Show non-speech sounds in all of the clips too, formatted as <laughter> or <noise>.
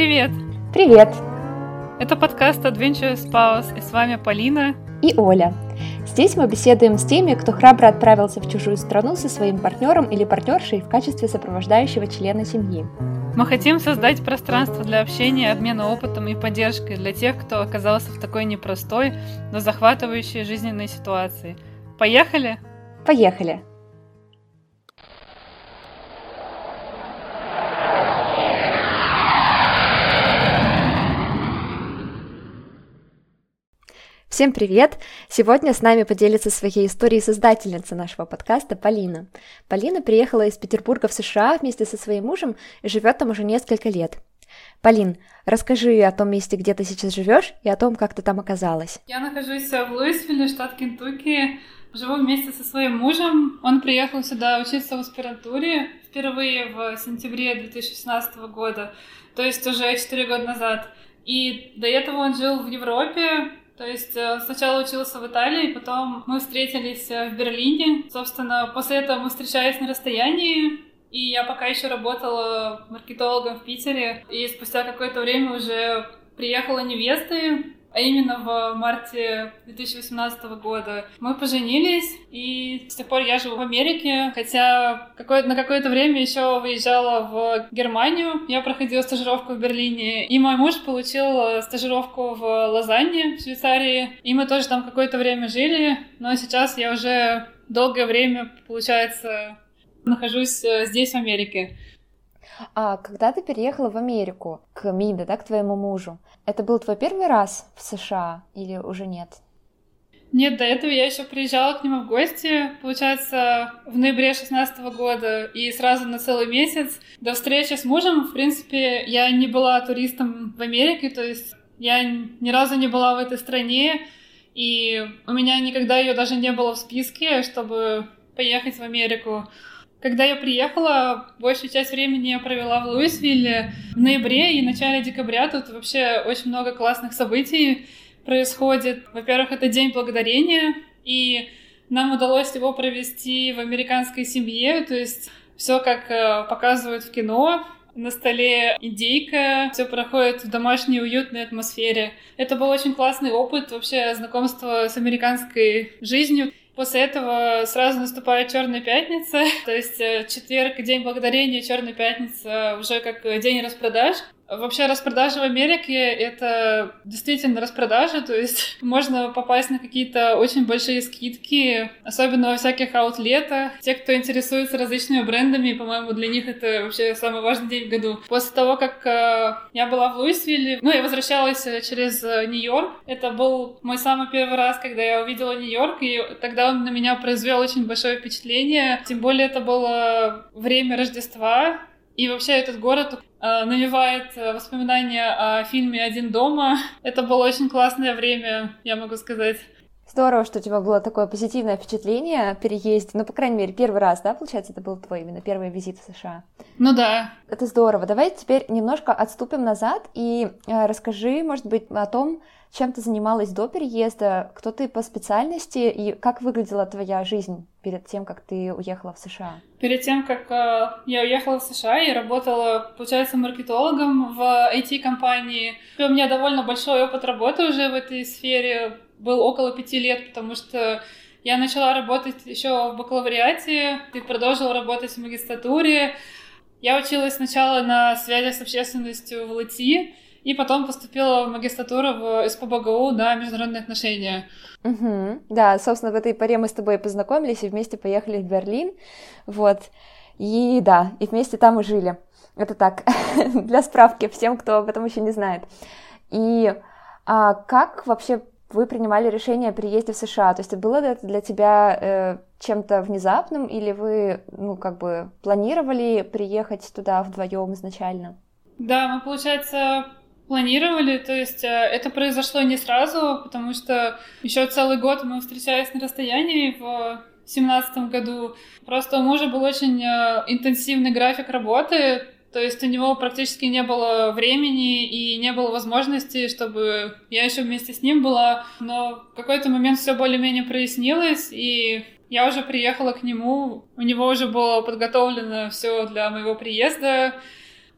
Привет! Привет! Это подкаст Adventure Spouse, и с вами Полина и Оля. Здесь мы беседуем с теми, кто храбро отправился в чужую страну со своим партнером или партнершей в качестве сопровождающего члена семьи. Мы хотим создать пространство для общения, обмена опытом и поддержкой для тех, кто оказался в такой непростой, но захватывающей жизненной ситуации. Поехали? Поехали! Всем привет! Сегодня с нами поделится своей историей создательница нашего подкаста Полина. Полина приехала из Петербурга в США вместе со своим мужем и живет там уже несколько лет. Полин, расскажи о том месте, где ты сейчас живешь, и о том, как ты там оказалась. Я нахожусь в Луисвилле, штат Кентукки. Живу вместе со своим мужем. Он приехал сюда учиться в аспирантуре впервые в сентябре 2016 года, то есть уже 4 года назад. И до этого он жил в Европе, то есть э, сначала учился в Италии, потом мы встретились э, в Берлине. Собственно, после этого мы встречались на расстоянии, и я пока еще работала маркетологом в Питере. И спустя какое-то время уже приехала невесты, а именно в марте 2018 года. Мы поженились, и с тех пор я живу в Америке, хотя какое на какое-то время еще выезжала в Германию. Я проходила стажировку в Берлине, и мой муж получил стажировку в Лозанне, в Швейцарии, и мы тоже там какое-то время жили, но сейчас я уже долгое время, получается, нахожусь э, здесь, в Америке. А когда ты переехала в Америку, к Миде, да, к твоему мужу, это был твой первый раз в США или уже нет? Нет, до этого я еще приезжала к нему в гости, получается, в ноябре 16 года, и сразу на целый месяц. До встречи с мужем, в принципе, я не была туристом в Америке, то есть я ни разу не была в этой стране, и у меня никогда ее даже не было в списке, чтобы поехать в Америку. Когда я приехала, большую часть времени я провела в Луисвилле в ноябре и начале декабря. Тут вообще очень много классных событий происходит. Во-первых, это День Благодарения, и нам удалось его провести в американской семье, то есть все как э, показывают в кино, на столе индейка, все проходит в домашней уютной атмосфере. Это был очень классный опыт вообще знакомства с американской жизнью. После этого сразу наступает Черная пятница, <laughs> то есть э, четверг, день благодарения, Черная пятница уже как день распродаж. Вообще распродажи в Америке — это действительно распродажи, то есть <laughs> можно попасть на какие-то очень большие скидки, особенно во всяких аутлетах. Те, кто интересуется различными брендами, по-моему, для них это вообще самый важный день в году. После того, как э, я была в Луисвилле, ну, я возвращалась э, через э, Нью-Йорк. Это был мой самый первый раз, когда я увидела Нью-Йорк, и тогда он на меня произвел очень большое впечатление. Тем более это было время Рождества, и вообще этот город э, навевает э, воспоминания о фильме «Один дома». <laughs> Это было очень классное время, я могу сказать. Здорово, что у тебя было такое позитивное впечатление о переезде. Ну, по крайней мере, первый раз, да, получается, это был твой именно первый визит в США? Ну да. Это здорово. Давай теперь немножко отступим назад и э, расскажи, может быть, о том, чем ты занималась до переезда, кто ты по специальности и как выглядела твоя жизнь перед тем, как ты уехала в США? Перед тем, как э, я уехала в США, я работала, получается, маркетологом в IT-компании. У меня довольно большой опыт работы уже в этой сфере, был около пяти лет, потому что я начала работать еще в бакалавриате и продолжила работать в магистратуре. Я училась сначала на связях с общественностью в ЛТИ, и потом поступила в магистратуру в СПБГУ на международные отношения. Угу. Да, собственно, в этой паре мы с тобой познакомились и вместе поехали в Берлин, вот, и да, и вместе там и жили. Это так, <laughs> для справки всем, кто об этом еще не знает. И а, как вообще вы принимали решение о переезде в США? То есть было это для тебя э, чем-то внезапным, или вы, ну, как бы планировали приехать туда вдвоем изначально? Да, мы, получается, планировали, то есть э, это произошло не сразу, потому что еще целый год мы встречались на расстоянии в семнадцатом году. Просто у мужа был очень э, интенсивный график работы, то есть у него практически не было времени и не было возможности, чтобы я еще вместе с ним была. Но в какой-то момент все более-менее прояснилось, и я уже приехала к нему. У него уже было подготовлено все для моего приезда.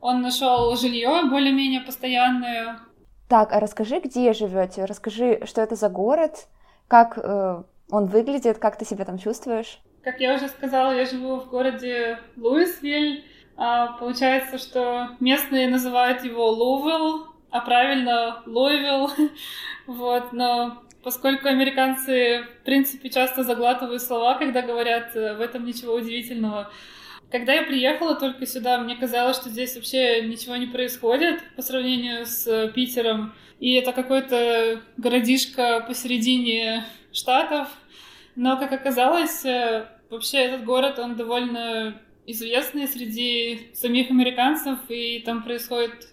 он нашел жилье более-менее постоянное. Так, а расскажи, где живете? Расскажи, что это за город, как э, он выглядит, как ты себя там чувствуешь? Как я уже сказала, я живу в городе Луисвиль. А, получается, что местные называют его Лувел, а правильно Луивилл. <laughs> вот, но поскольку американцы, в принципе, часто заглатывают слова, когда говорят, э, в этом ничего удивительного. Когда я приехала только сюда, мне казалось, что здесь вообще ничего не происходит по сравнению с Питером. И это какой-то городишко посередине штатов. Но, как оказалось, э, вообще этот город, он довольно известный среди самих американцев, и там происходит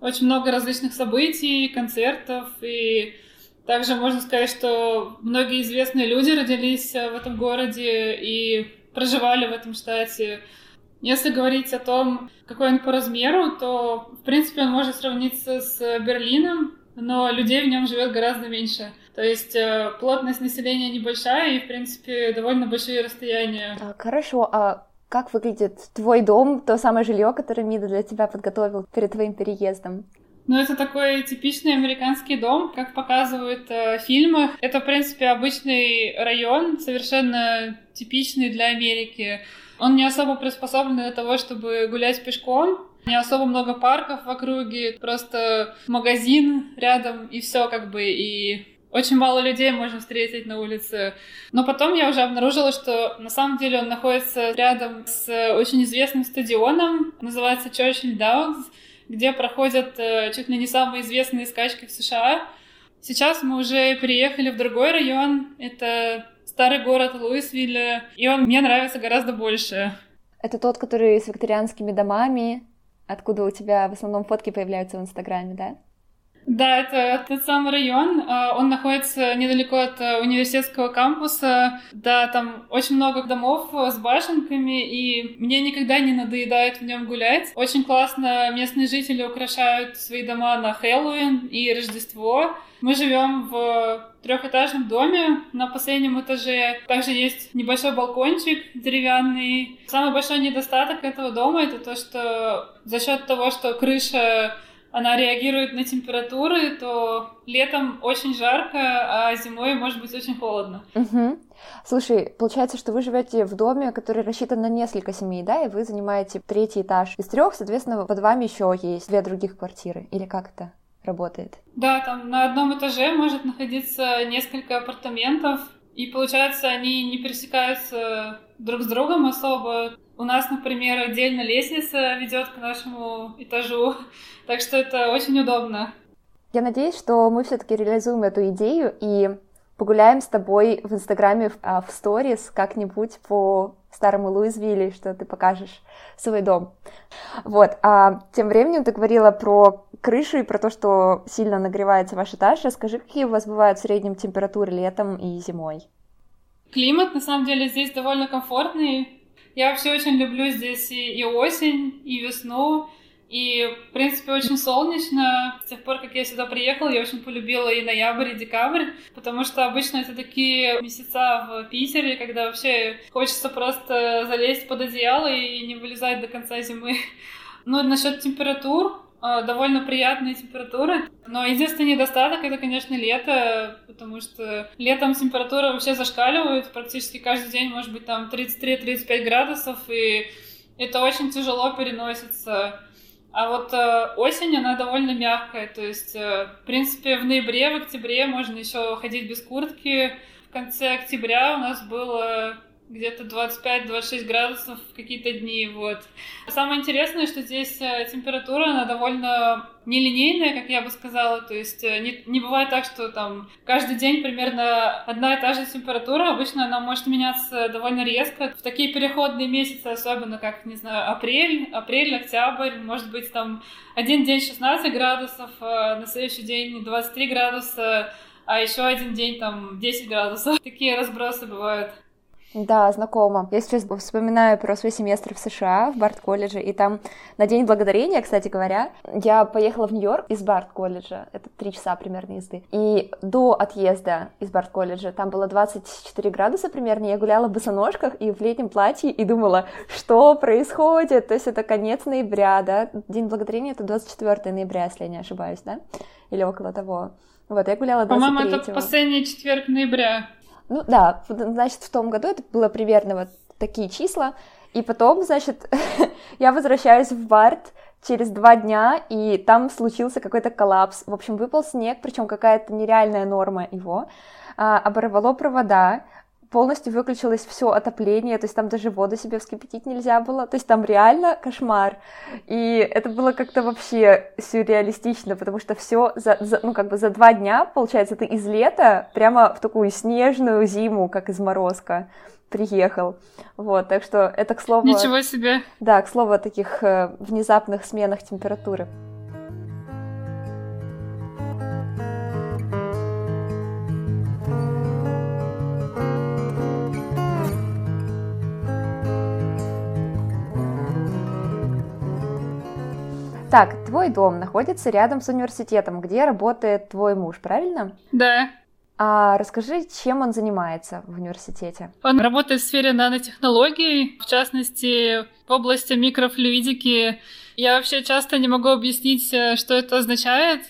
очень много различных событий, концертов, и также можно сказать, что многие известные люди родились э, в этом городе и проживали в этом штате. Если говорить о том, какой он по размеру, то, в принципе, он может сравниться с Берлином, но людей в нем живет гораздо меньше. То есть э, плотность населения небольшая и, в принципе, довольно большие расстояния. Так, хорошо. А как выглядит твой дом, то самое жилье, которое Мида для тебя подготовил перед твоим переездом? Ну, это такой типичный американский дом, как показывают э, в фильмах. Это, в принципе, обычный район, совершенно типичный для Америки. Он не особо приспособлен для того, чтобы гулять пешком. Не особо много парков в округе, просто магазин рядом и все как бы. И очень мало людей можно встретить на улице. Но потом я уже обнаружила, что на самом деле он находится рядом с очень известным стадионом, называется Churchill Downs где проходят э, чуть ли не самые известные скачки в США. Сейчас мы уже переехали в другой район. Это старый город Луисвилля, и он мне нравится гораздо больше. Это тот, который с викторианскими домами, откуда у тебя в основном фотки появляются в Инстаграме, да? Да, это тот самый район. А, он находится недалеко от э, университетского кампуса. Да, там очень много домов с башенками, и мне никогда не надоедает в нем гулять. Очень классно местные жители украшают свои дома на Хэллоуин и Рождество. Мы живем в трехэтажном доме. На последнем этаже также есть небольшой балкончик деревянный. Самый большой недостаток этого дома это то, что за счет того, что крыша она реагирует на температуры, то летом очень жарко, а зимой может быть очень холодно. Угу. Слушай, получается, что вы живете в доме, который рассчитан на несколько семей, да, и вы занимаете третий этаж из трех, соответственно, под вами еще есть две других квартиры, или как это работает? Да, там на одном этаже может находиться несколько апартаментов, и получается, они не пересекаются друг с другом особо. У нас, например, отдельно лестница ведет к нашему этажу, <laughs> так что это очень удобно. Я надеюсь, что мы все-таки реализуем эту идею и погуляем с тобой в Инстаграме в, а, сторис как-нибудь по старому Луизвилле, что ты покажешь свой дом. Вот, а тем временем ты говорила про крышу и про то, что сильно нагревается ваш этаж. Расскажи, какие у вас бывают в среднем температуры летом и зимой? Климат, на самом деле, здесь довольно комфортный. Я вообще очень люблю здесь и, и осень, и весну. И, в принципе, очень солнечно. С тех пор, как я сюда приехала, я очень полюбила и ноябрь, и декабрь, потому что обычно это такие месяца в Питере, когда вообще хочется просто залезть под одеяло и не вылезать до конца зимы. <laughs> Ну, насчет температур, довольно приятные температуры. Но единственный недостаток это, конечно, лето, потому что летом температура вообще зашкаливает. Практически каждый день может быть там 33-35 градусов, и это очень тяжело переносится. А вот э, осень, она довольно мягкая, то есть, э, в принципе, в ноябре, в октябре можно еще ходить без куртки. В конце октября у нас было где-то 25-26 градусов в какие-то дни, вот. Самое интересное, что здесь э, температура, она довольно нелинейная, как я бы сказала, то есть э, не, не бывает так, что там каждый день примерно одна и та же температура, обычно она может меняться довольно резко, в такие переходные месяцы, особенно как, не знаю, апрель, апрель, октябрь, может быть там один день 16 градусов, а на следующий день 23 градуса, а еще один день там 10 градусов. <laughs> Такие разбросы бывают. Да, знакомо. Я сейчас вспоминаю про свой семестр в США, в Барт-колледже, и там на День Благодарения, кстати говоря, я поехала в Нью-Йорк из Барт-колледжа, это три часа примерно езды, и до отъезда из Барт-колледжа там было 24 градуса примерно, я гуляла в босоножках и в летнем платье, и думала, что происходит, то есть это конец ноября, да, День Благодарения это 24 ноября, если я не ошибаюсь, да, или около того. Вот, я гуляла 23 По-моему, это последний четверг ноября. Ну да, значит, в том году это было примерно вот такие числа. И потом, значит, <laughs> я возвращаюсь в Барт через два дня, и там случился какой-то коллапс. В общем, выпал снег, причем какая-то нереальная норма его. А, оборвало провода, полностью выключилось все отопление, то есть там даже воду себе вскипятить нельзя было, то есть там реально кошмар. И это было как-то вообще сюрреалистично, потому что все за, за, ну, как бы за два дня, получается, ты из лета прямо в такую снежную зиму, как из морозка приехал. Вот, так что это к слову... Ничего себе! Да, к слову о таких э, внезапных сменах температуры. Так, твой дом находится рядом с университетом, где работает твой муж, правильно? Да. А расскажи, чем он занимается в университете? Он работает в сфере нанотехнологий, в частности, в области микрофлюидики. Я вообще часто не могу объяснить, э, что это означает.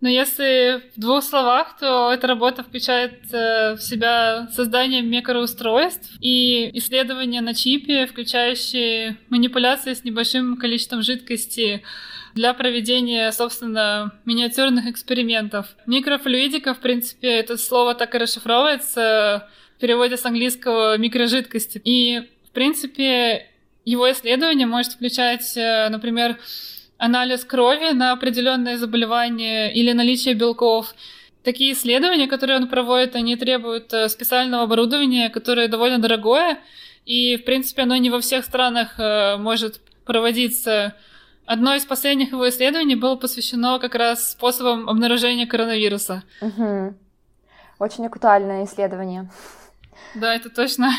Но если в двух словах, то эта работа включает э, в себя создание микроустройств и исследования на чипе, включающие манипуляции с небольшим количеством жидкости для проведения, собственно, миниатюрных экспериментов. Микрофлюидика, в принципе, это слово так и расшифровывается в переводе с английского микрожидкости. И, в принципе, его исследование может включать, э, например, анализ крови на определенные заболевания или наличие белков. Такие исследования, которые он проводит, они требуют э, специального оборудования, которое довольно дорогое, и, в принципе, оно не во всех странах э, может проводиться. Одно из последних его исследований было посвящено как раз способам обнаружения коронавируса. Угу. Очень актуальное исследование. Да, это точно.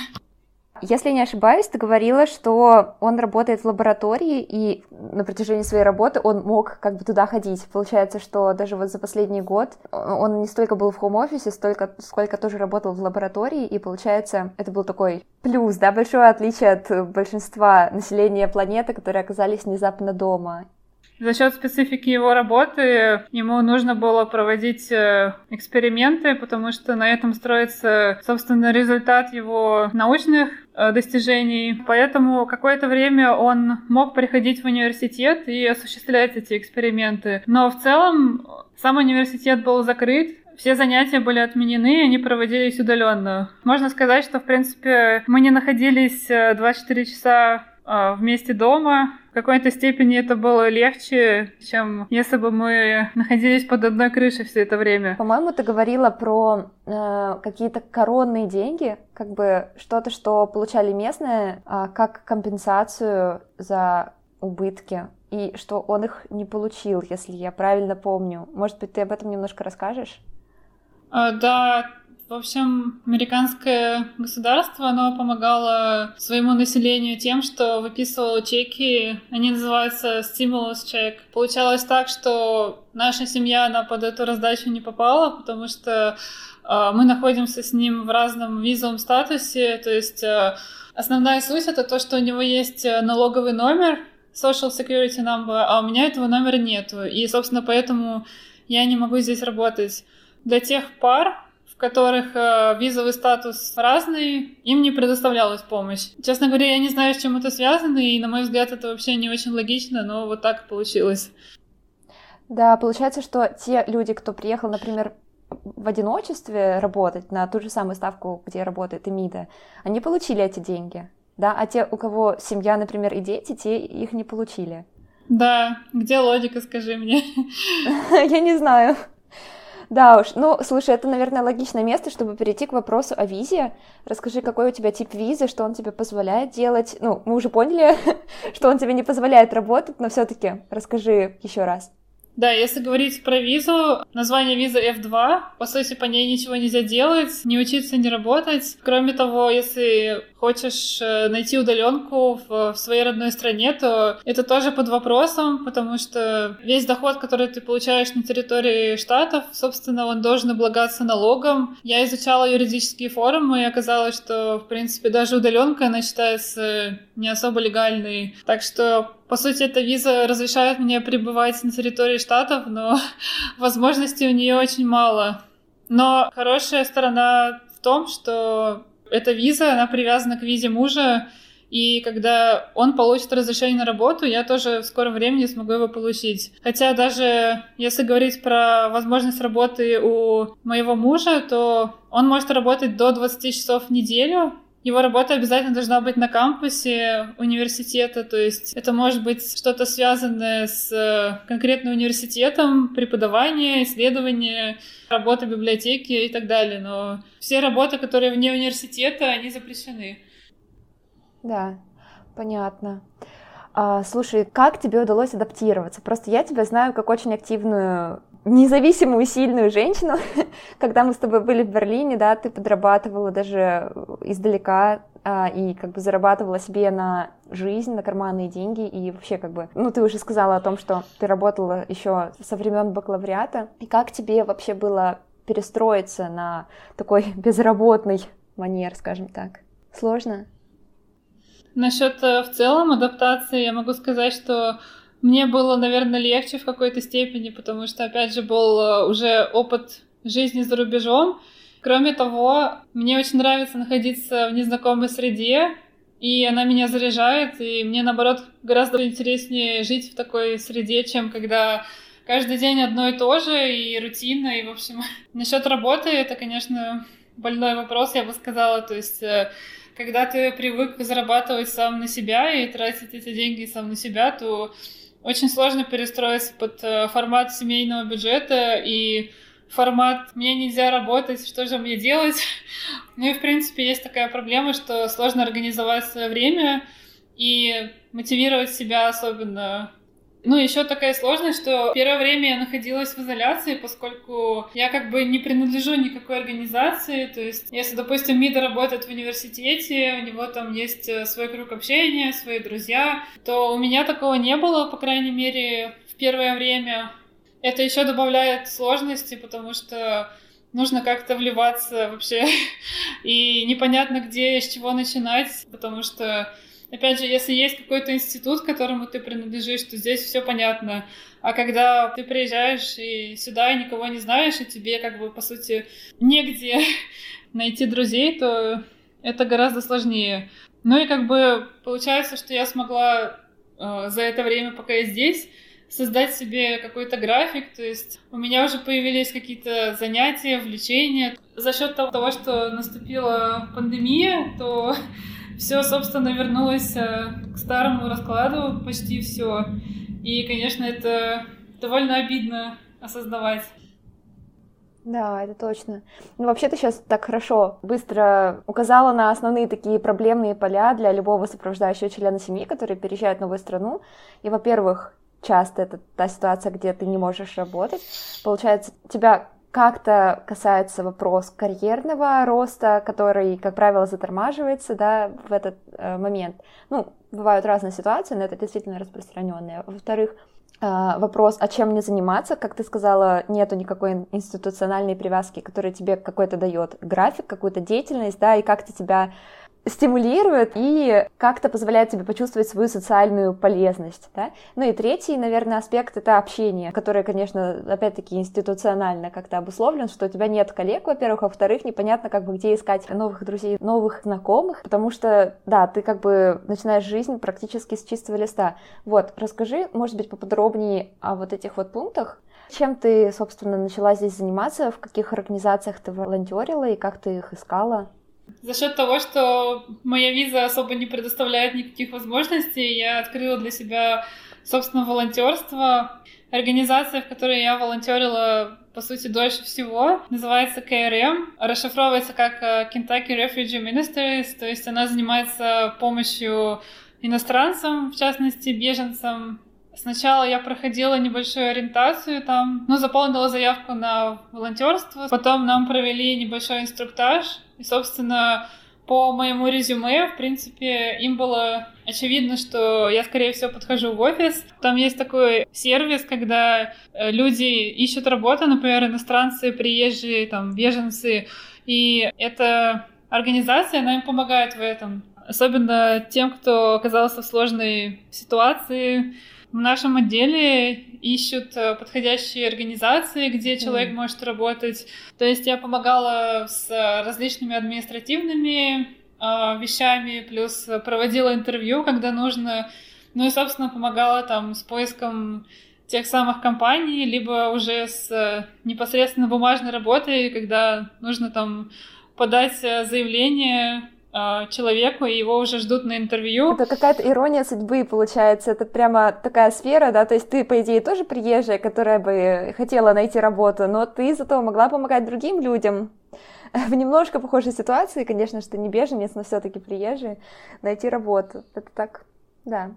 Если не ошибаюсь, ты говорила, что он работает в лаборатории, и на протяжении своей работы он мог как бы туда ходить. Получается, что даже вот за последний год он не столько был в хоум-офисе, столько, сколько тоже работал в лаборатории, и получается, это был такой плюс, да, большое отличие от большинства населения планеты, которые оказались внезапно дома. За счет специфики его работы ему нужно было проводить э, эксперименты, потому что на этом строится, собственно, результат его научных э, достижений. Поэтому какое-то время он мог приходить в университет и осуществлять эти эксперименты. Но в целом сам университет был закрыт, все занятия были отменены, они проводились удаленно. Можно сказать, что, в принципе, мы не находились 24 э, часа вместе дома, какой-то степени это было легче, чем если бы мы находились под одной крышей все это время. По-моему, ты говорила про э, какие-то коронные деньги, как бы что-то, что получали местные, э, как компенсацию за убытки, и что он их не получил, если я правильно помню. Может быть, ты об этом немножко расскажешь? А, да, в общем, американское государство, оно помогало своему населению тем, что выписывало чеки, они называются stimulus check. Получалось так, что наша семья, она под эту раздачу не попала, потому что э, мы находимся с ним в разном визовом статусе, то есть э, основная суть это то, что у него есть налоговый номер, Social Security Number, а у меня этого номера нету, и, собственно, поэтому я не могу здесь работать. Для тех пар, в которых э, визовый статус разный, им не предоставлялась помощь. Честно говоря, я не знаю, с чем это связано, и, на мой взгляд, это вообще не очень логично, но вот так получилось. Да, получается, что те люди, кто приехал, например, в одиночестве работать на ту же самую ставку, где работает Эмида, они получили эти деньги, да, а те, у кого семья, например, и дети, те их не получили. Да, где логика, скажи мне? <laughs> Я не знаю. Да уж, ну, слушай, это, наверное, логичное место, чтобы перейти к вопросу о визе. Расскажи, какой у тебя тип визы, что он тебе позволяет делать. Ну, мы уже поняли, <laughs> что он тебе не позволяет работать, но все-таки расскажи еще раз. Да, если говорить про визу, название визы F2, по сути, по ней ничего нельзя делать, не учиться, не работать. Кроме того, если хочешь э, найти удаленку в, в своей родной стране, то это тоже под вопросом, потому что весь доход, который ты получаешь на территории штатов, собственно, он должен облагаться налогом. Я изучала юридические форумы, и оказалось, что, в принципе, даже удаленка, она считается не особо легальной. Так что по сути, эта виза разрешает мне пребывать на территории штатов, но <laughs> возможностей у нее очень мало. Но хорошая сторона в том, что эта виза, она привязана к визе мужа, и когда он получит разрешение на работу, я тоже в скором времени смогу его получить. Хотя даже если говорить про возможность работы у моего мужа, то он может работать до 20 часов в неделю, его работа обязательно должна быть на кампусе университета, то есть это может быть что-то связанное с э, конкретным университетом, преподавание, исследование, работа в библиотеке и так далее. Но все работы, которые вне университета, они запрещены. Да, понятно. А, слушай, как тебе удалось адаптироваться? Просто я тебя знаю как очень активную независимую, сильную женщину. <laughs> Когда мы с тобой были в Берлине, да, ты подрабатывала даже издалека а, и как бы зарабатывала себе на жизнь, на карманные деньги и вообще как бы, ну ты уже сказала о том, что ты работала еще со времен бакалавриата. И как тебе вообще было перестроиться на такой <laughs> безработный манер, скажем так? Сложно? Насчет э, в целом адаптации я могу сказать, что мне было, наверное, легче в какой-то степени, потому что, опять же, был э, уже опыт жизни за рубежом. Кроме того, мне очень нравится находиться в незнакомой среде, и она меня заряжает, и мне, наоборот, гораздо интереснее жить в такой среде, чем когда каждый день одно и то же, и рутина, и, в общем... <laughs> Насчет работы, это, конечно, больной вопрос, я бы сказала, то есть э, когда ты привык зарабатывать сам на себя и тратить эти деньги сам на себя, то очень сложно перестроиться под э, формат семейного бюджета и формат «мне нельзя работать, что же мне делать?». <laughs> Ну и, в принципе, есть такая проблема, что сложно организовать свое время и мотивировать себя особенно ну, еще такая сложность, что первое время я находилась в изоляции, поскольку я как бы не принадлежу никакой организации. То есть, если, допустим, Мида работает в университете, у него там есть э, свой круг общения, свои друзья, то у меня такого не было, по крайней мере, в первое время. Это еще добавляет сложности, потому что нужно как-то вливаться вообще, <laughs> и непонятно, где и с чего начинать, потому что Опять же, если есть какой-то институт, которому ты принадлежишь, то здесь все понятно. А когда ты приезжаешь и сюда и никого не знаешь, и тебе как бы по сути негде <laughs> найти друзей, то это гораздо сложнее. Ну и как бы получается, что я смогла э, за это время, пока я здесь, создать себе какой-то график, то есть у меня уже появились какие-то занятия, влечения. За счет того, что наступила пандемия, то <laughs> все, собственно, вернулось э, к старому раскладу, почти все. И, конечно, это довольно обидно осознавать. Да, это точно. Ну, вообще, ты сейчас так хорошо, быстро указала на основные такие проблемные поля для любого сопровождающего члена семьи, который переезжает в новую страну. И, во-первых, часто это та ситуация, где ты не можешь работать. Получается, тебя как-то касается вопрос карьерного роста, который, как правило, затормаживается да, в этот э, момент. Ну, бывают разные ситуации, но это действительно распространенные. Во-вторых, э, вопрос, а чем мне заниматься, как ты сказала, нету никакой институциональной привязки, которая тебе какой-то дает график, какую-то деятельность, да, и как-то тебя стимулирует и как-то позволяет тебе почувствовать свою социальную полезность, да? Ну и третий, наверное, аспект — это общение, которое, конечно, опять-таки институционально как-то обусловлен, что у тебя нет коллег, во-первых, а во-вторых, непонятно, как бы где искать новых друзей, новых знакомых, потому что, да, ты как бы начинаешь жизнь практически с чистого листа. Вот, расскажи, может быть, поподробнее о вот этих вот пунктах, чем ты, собственно, начала здесь заниматься, в каких организациях ты волонтерила и как ты их искала? За счет того, что моя виза особо не предоставляет никаких возможностей, я открыла для себя, собственно, волонтерство. Организация, в которой я волонтерила, по сути, дольше всего, называется KRM. Расшифровывается как э, Kentucky Refugee Ministries, то есть она занимается помощью иностранцам, в частности, беженцам Сначала я проходила небольшую ориентацию там, ну, заполнила заявку на волонтерство. Потом нам провели небольшой инструктаж. И, собственно, по моему резюме, в принципе, им было очевидно, что я, скорее всего, подхожу в офис. Там есть такой сервис, когда э, люди ищут работу, например, иностранцы, приезжие, там, беженцы, и эта организация, она им помогает в этом. Особенно тем, кто оказался в сложной ситуации, в нашем отделе ищут э, подходящие организации, где человек mm. может работать. То есть я помогала с различными административными э, вещами, плюс проводила интервью, когда нужно. Ну и, собственно, помогала там с поиском тех самых компаний, либо уже с э, непосредственно бумажной работой, когда нужно там подать э, заявление человеку, и его уже ждут на интервью. Это какая-то ирония судьбы получается, это прямо такая сфера, да, то есть ты, по идее, тоже приезжая, которая бы хотела найти работу, но ты зато могла помогать другим людям <laughs> в немножко похожей ситуации, конечно, что не беженец, но все таки приезжий, найти работу. Это так, да.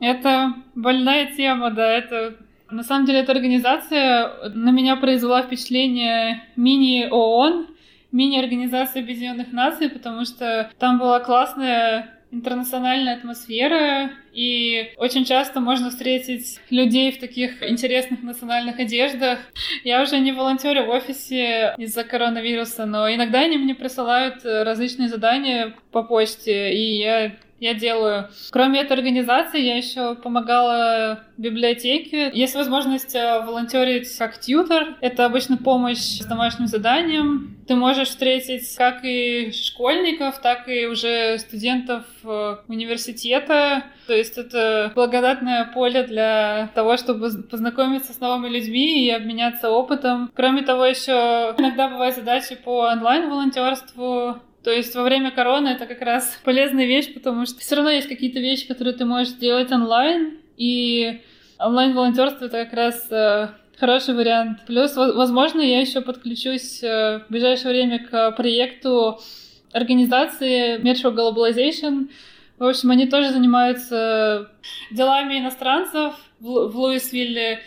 Это больная тема, да, это на самом деле эта организация на меня произвела впечатление мини-ООН, мини-организации Объединенных Наций, потому что там была классная интернациональная атмосфера, и очень часто можно встретить людей в таких интересных национальных одеждах. Я уже не волонтерю в офисе из-за коронавируса, но иногда они мне присылают различные задания по почте, и я я делаю. Кроме этой организации, я еще помогала библиотеке. Есть возможность э, волонтерить как тьютер. Это обычно помощь с домашним заданием. Ты можешь встретить как и школьников, так и уже студентов э, университета. То есть это благодатное поле для того, чтобы познакомиться с новыми людьми и обменяться опытом. Кроме того, еще иногда бывают задачи по онлайн-волонтерству. То есть во время короны это как раз <laughs> полезная вещь, потому что все равно есть какие-то вещи, которые ты можешь делать онлайн, и онлайн-волонтерство это как раз э, хороший вариант. Плюс, возможно, я еще подключусь э, в ближайшее время к проекту организации Metro Globalization. В общем, они тоже занимаются делами иностранцев в, Луисвилле,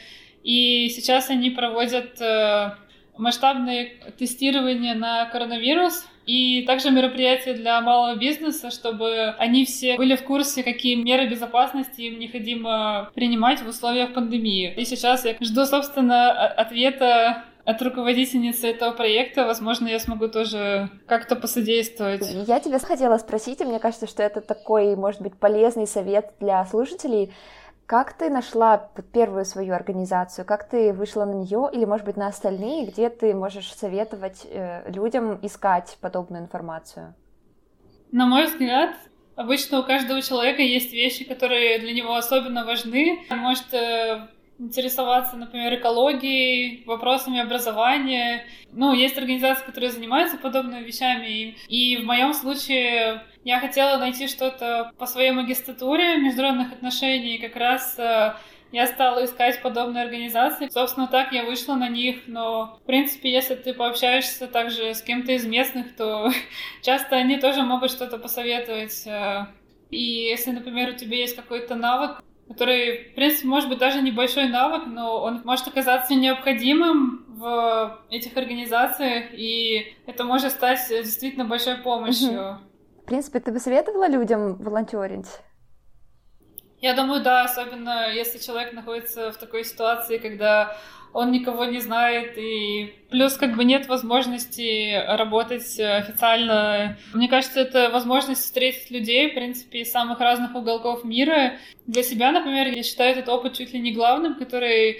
и сейчас они проводят э, масштабные тестирования на коронавирус и также мероприятия для малого бизнеса, чтобы они все были в курсе, какие меры безопасности им необходимо принимать в условиях пандемии. И сейчас я жду, собственно, ответа от руководительницы этого проекта, возможно, я смогу тоже как-то посодействовать. Я тебя хотела спросить, и мне кажется, что это такой, может быть, полезный совет для слушателей. Как ты нашла первую свою организацию? Как ты вышла на нее или, может быть, на остальные, где ты можешь советовать э, людям искать подобную информацию? На мой взгляд, обычно у каждого человека есть вещи, которые для него особенно важны. Может э, интересоваться, например, экологией, вопросами образования. Ну, есть организации, которые занимаются подобными вещами. И, в моем случае я хотела найти что-то по своей магистратуре международных отношений. Как раз э, я стала искать подобные организации. Собственно, так я вышла на них, но, в принципе, если ты пообщаешься также с кем-то из местных, то <laughs> часто они тоже могут что-то посоветовать. Э. И если, например, у тебя есть какой-то навык, который, в принципе, может быть даже небольшой навык, но он может оказаться необходимым в этих организациях, и это может стать действительно большой помощью. В принципе, ты бы советовала людям волонтерить? Я думаю, да, особенно если человек находится в такой ситуации, когда он никого не знает, и плюс как бы нет возможности работать официально. Мне кажется, это возможность встретить людей, в принципе, из самых разных уголков мира. Для себя, например, я считаю этот опыт чуть ли не главным, который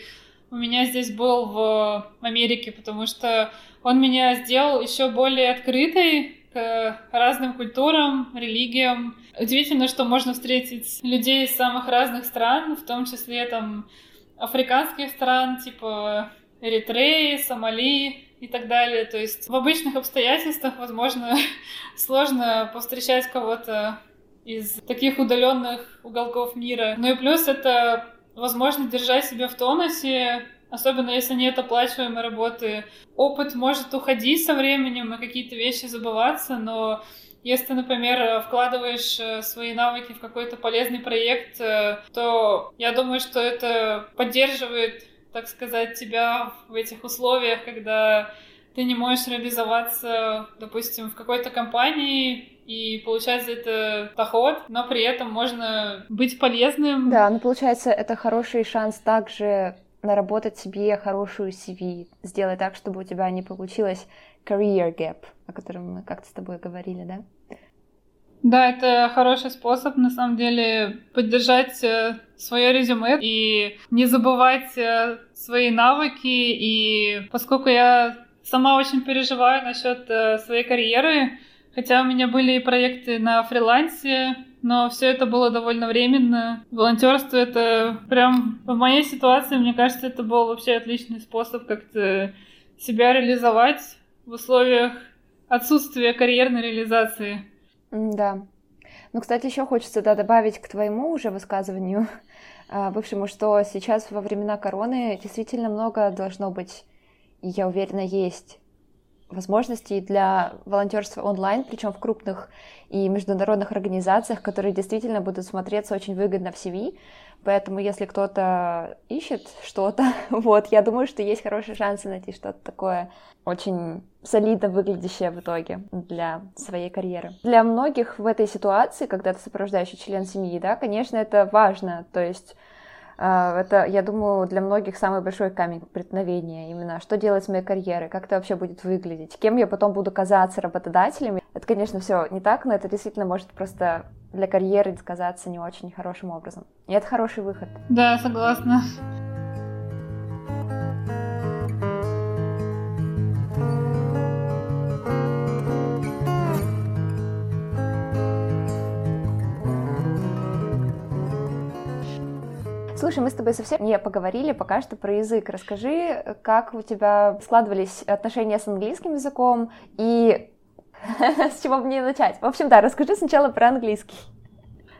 у меня здесь был в Америке, потому что он меня сделал еще более открытой к разным культурам, религиям. Удивительно, что можно встретить людей из самых разных стран, в том числе там африканских стран, типа Эритреи, Сомали и так далее. То есть в обычных обстоятельствах, возможно, <laughs> сложно повстречать кого-то из таких удаленных уголков мира. Ну и плюс это возможность держать себя в тонусе, особенно если нет оплачиваемой работы. Опыт может уходить со временем и какие-то вещи забываться, но Если ты, например, вкладываешь э, свои навыки в какой-то полезный проект, э, то я думаю, что это поддерживает, так сказать, тебя в этих условиях, когда ты не можешь реализоваться, допустим, в какой-то компании и получать за это доход, но при этом можно быть полезным. Да, ну получается, это хороший шанс также наработать себе хорошую CV, сделать так, чтобы у тебя не получилось career gap, о котором мы как-то с тобой говорили, да? Да, это хороший способ, на самом деле, поддержать э, свое резюме и не забывать э, свои навыки. И поскольку я сама очень переживаю насчет э, своей карьеры, хотя у меня были и проекты на фрилансе, но все это было довольно временно. Волонтерство это прям в моей ситуации, мне кажется, это был вообще отличный способ как-то себя реализовать в условиях отсутствия карьерной реализации. Да. Ну, кстати, еще хочется да, добавить к твоему уже высказыванию <laughs> а, бывшему, что сейчас во времена короны действительно много должно быть, и я уверена, есть возможностей для волонтерства онлайн, причем в крупных и международных организациях, которые действительно будут смотреться очень выгодно в CV. Поэтому, если кто-то ищет что-то, <laughs> вот, я думаю, что есть хорошие шансы найти что-то такое очень солидно выглядящее в итоге для своей карьеры. Для многих в этой ситуации, когда ты сопровождающий член семьи, да, конечно, это важно, то есть это, я думаю, для многих самый большой камень преткновения именно. Что делать с моей карьерой? Как это вообще будет выглядеть? Кем я потом буду казаться работодателем? Это, конечно, все не так, но это действительно может просто для карьеры сказаться не очень хорошим образом. И это хороший выход. Да, согласна. Слушай, мы с тобой совсем не поговорили пока что про язык. Расскажи, как у тебя складывались отношения с английским языком и <laughs> с чего мне начать? В общем, да, расскажи сначала про английский.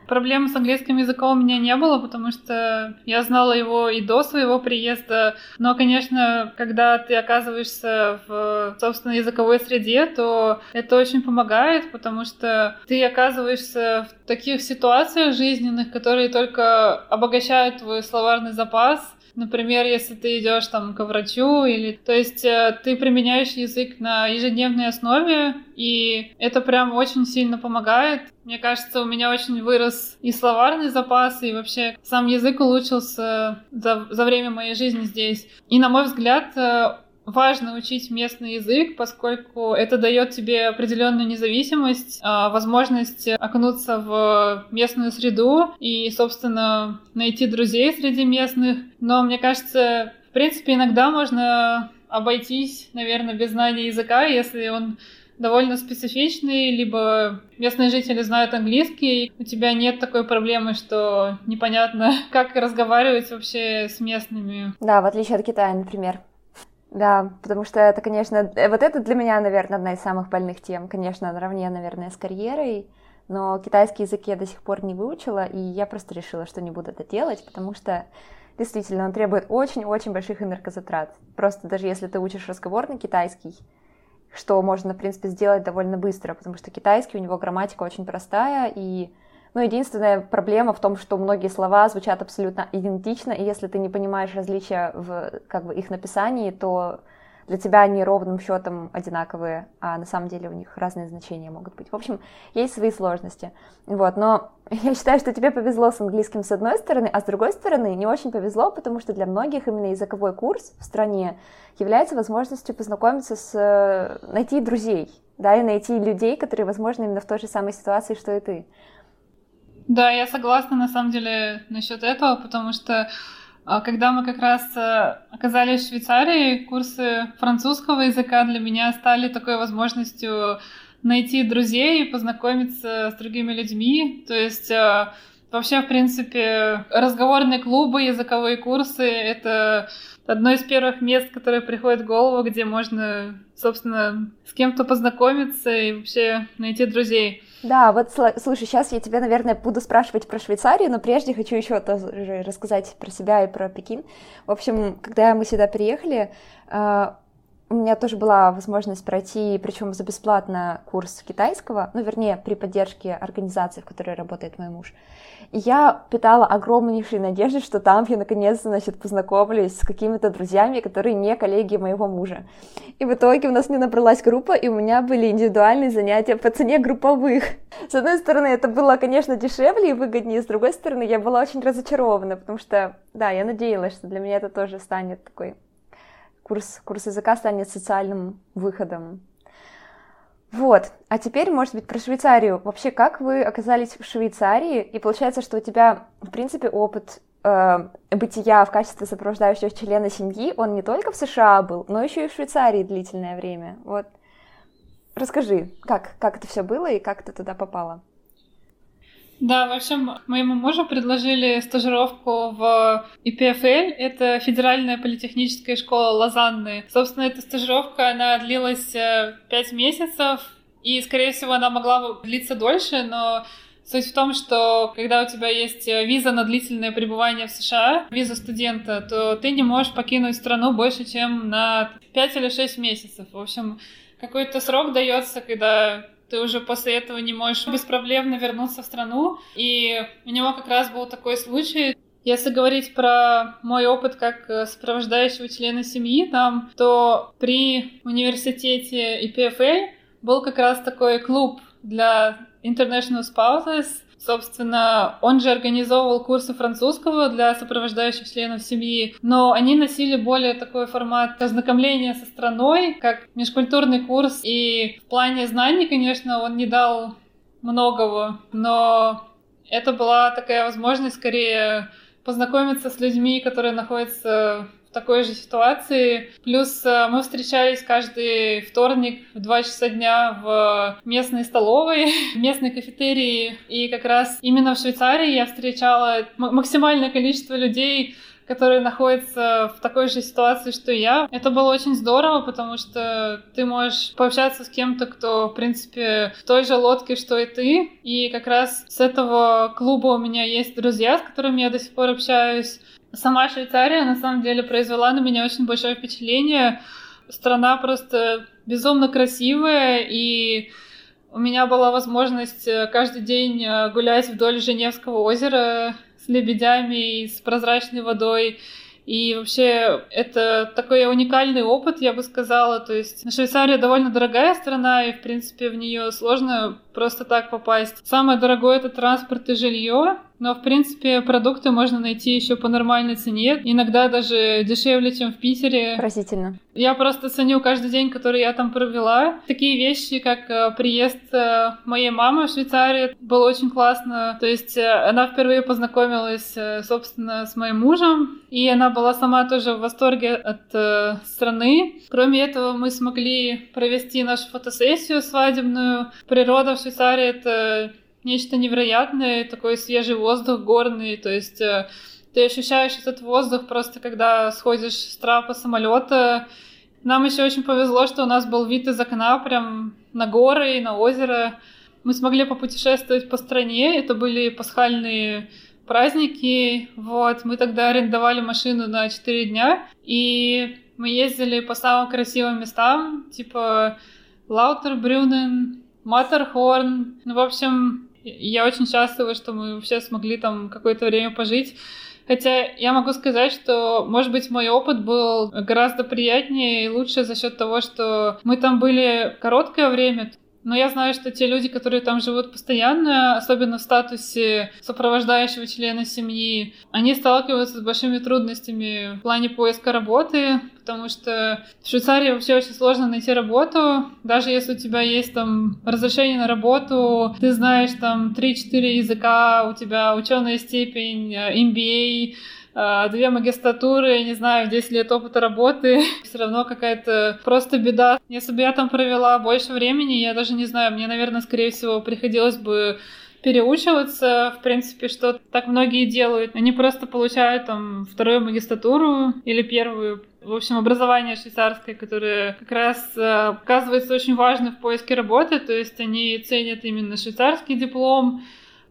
Проблем с английским языком у меня не было, потому что я знала его и до своего приезда. Но, конечно, когда ты оказываешься в собственной языковой среде, то это очень помогает, потому что ты оказываешься в таких ситуациях жизненных, которые только обогащают твой словарный запас, Например, если ты идешь там к врачу или... То есть э, ты применяешь язык на ежедневной основе, и это прям очень сильно помогает. Мне кажется, у меня очень вырос и словарный запас, и вообще сам язык улучшился за, за время моей жизни здесь. И, на мой взгляд, э, важно учить местный язык, поскольку это дает тебе определенную независимость, а, возможность окунуться в местную среду и, собственно, найти друзей среди местных. Но мне кажется, в принципе, иногда можно обойтись, наверное, без знания языка, если он довольно специфичный, либо местные жители знают английский, у тебя нет такой проблемы, что непонятно, <laughs> как разговаривать вообще с местными. Да, в отличие от Китая, например. Да, потому что это, конечно, э, вот это для меня, наверное, одна из самых больных тем, конечно, наравне, наверное, с карьерой, но китайский язык я до сих пор не выучила, и я просто решила, что не буду это делать, потому что действительно он требует очень-очень больших энергозатрат. Просто даже если ты учишь разговорный китайский, что можно, в принципе, сделать довольно быстро, потому что китайский, у него грамматика очень простая, и ну, единственная проблема в том, что многие слова звучат абсолютно идентично, и если ты не понимаешь различия в как бы, их написании, то для тебя они ровным счетом одинаковые, а на самом деле у них разные значения могут быть. В общем, есть свои сложности. Вот, но <laughs> я считаю, что тебе повезло с английским с одной стороны, а с другой стороны не очень повезло, потому что для многих именно языковой курс в стране является возможностью познакомиться с... найти друзей, да, и найти людей, которые, возможно, именно в той же самой ситуации, что и ты. Да, я согласна на самом деле насчет этого, потому что а, когда мы как раз э, оказались в Швейцарии, курсы французского языка для меня стали такой возможностью найти друзей и познакомиться с другими людьми. То есть э, вообще, в принципе, разговорные клубы, языковые курсы — это одно из первых мест, которое приходит в голову, где можно, собственно, с кем-то познакомиться и вообще найти друзей. Да, вот слушай, сейчас я тебя, наверное, буду спрашивать про Швейцарию, но прежде хочу еще тоже рассказать про себя и про Пекин. В общем, когда мы сюда приехали, а, у меня тоже была возможность пройти, причем за бесплатно, курс китайского, ну, вернее, при поддержке организации, в которой работает мой муж. И я питала огромнейшие надежды, что там я наконец-то, значит, познакомлюсь с какими-то друзьями, которые не коллеги моего мужа. И в итоге у нас не набралась группа, и у меня были индивидуальные занятия по цене групповых. С одной стороны, это было, конечно, дешевле и выгоднее, с другой стороны, я была очень разочарована, потому что, да, я надеялась, что для меня это тоже станет такой курс, курс языка станет социальным выходом. Вот, а теперь, может быть, про Швейцарию. Вообще, как вы оказались в Швейцарии? И получается, что у тебя, в принципе, опыт э, бытия в качестве сопровождающего члена семьи, он не только в США был, но еще и в Швейцарии длительное время. Вот, расскажи, как, как это все было и как ты туда попала? Да, в общем, моему мужу предложили стажировку в ИПФЛ, это Федеральная политехническая школа Лозанны. Собственно, эта стажировка, она длилась э, пять месяцев, и, скорее всего, она могла длиться дольше, но Суть в том, что когда у тебя есть э, виза на длительное пребывание в США, виза студента, то ты не можешь покинуть страну больше, чем на 5 или 6 месяцев. В общем, какой-то срок дается, когда ты уже после этого не можешь беспроблемно вернуться в страну. И у него как раз был такой случай. Если говорить про мой опыт как э, сопровождающего члена семьи там, то при университете ИПФЛ был как раз такой клуб для International Spouses, Собственно, он же организовывал курсы французского для сопровождающих членов семьи, но они носили более такой формат ознакомления со страной, как межкультурный курс. И в плане знаний, конечно, он не дал многого, но это была такая возможность скорее познакомиться с людьми, которые находятся в такой же ситуации. Плюс э, мы встречались каждый вторник в 2 часа дня в местной столовой, <laughs> в местной кафетерии. И как раз именно в Швейцарии я встречала максимальное количество людей, которые находятся в такой же ситуации, что я. Это было очень здорово, потому что ты можешь пообщаться с кем-то, кто, в принципе, в той же лодке, что и ты. И как раз с этого клуба у меня есть друзья, с которыми я до сих пор общаюсь. Сама Швейцария, на самом деле, произвела на меня очень большое впечатление. Страна просто безумно красивая, и у меня была возможность э, каждый день э, гулять вдоль Женевского озера с лебедями и с прозрачной водой. И вообще это такой уникальный опыт, я бы сказала. То есть Швейцария довольно дорогая страна, и, в принципе, в нее сложно просто так попасть. Самое дорогое — это транспорт и жилье. Но, в принципе, продукты можно найти еще по нормальной цене, иногда даже дешевле, чем в Питере. Поразительно. Я просто ценю каждый день, который я там провела. Такие вещи, как э, приезд э, моей мамы в Швейцарию, было очень классно. То есть э, она впервые познакомилась, собственно, с моим мужем, и она была сама тоже в восторге от страны. Кроме этого, мы смогли провести нашу фотосессию свадебную. Природа в Швейцарии — это нечто невероятное, такой свежий воздух горный, то есть э, ты ощущаешь этот воздух просто, когда сходишь с трапа самолета. Нам еще очень повезло, что у нас был вид из окна прям на горы и на озеро. Мы смогли попутешествовать по стране, это были пасхальные праздники, вот, мы тогда арендовали машину на 4 дня, и мы ездили по самым красивым местам, типа Лаутербрюнен, Матерхорн, ну, в общем, я очень счастлива, что мы вообще смогли там какое-то время пожить. Хотя я могу сказать, что, может быть, мой опыт был гораздо приятнее и лучше за счет того, что мы там были короткое время. Но я знаю, что те люди, которые там живут постоянно, особенно в статусе сопровождающего члена семьи, они сталкиваются с большими трудностями в плане поиска работы, потому что в Швейцарии вообще очень сложно найти работу. Даже если у тебя есть там разрешение на работу, ты знаешь там 3-4 языка, у тебя ученая степень, э, MBA, две магистратуры, не знаю, 10 лет опыта работы, <laughs> все равно какая-то просто беда. Если бы я там провела больше времени, я даже не знаю, мне, наверное, скорее всего, приходилось бы переучиваться, в принципе, что так многие делают. Они просто получают там вторую магистратуру или первую. В общем, образование швейцарское, которое как раз э, оказывается очень важно в поиске работы, то есть они ценят именно швейцарский диплом,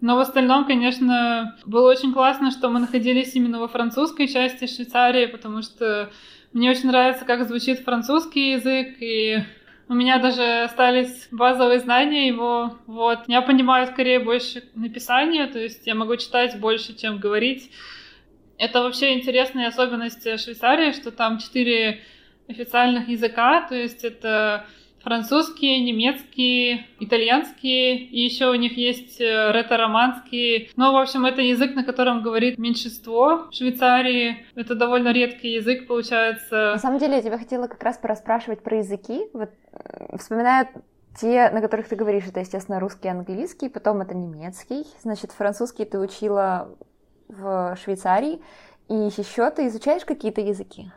но в остальном, конечно, было очень классно, что мы находились именно во французской части Швейцарии, потому что Мне очень нравится, как звучит французский язык, и у меня даже остались базовые знания его. Вот. Я понимаю скорее больше написания, то есть я могу читать больше, чем говорить. Это вообще интересная особенность Швейцарии, что там четыре официальных языка, то есть это французский, немецкий, итальянский, и еще у них есть э, ретро-романский. Ну, в общем, это язык, на котором говорит меньшинство в Швейцарии. Это довольно редкий язык, получается. На самом деле, я тебя хотела как раз пораспрашивать про языки. Вот, э, вспоминая те, на которых ты говоришь, это, естественно, русский и английский, потом это немецкий. Значит, французский ты учила в Швейцарии. И еще ты изучаешь какие-то языки?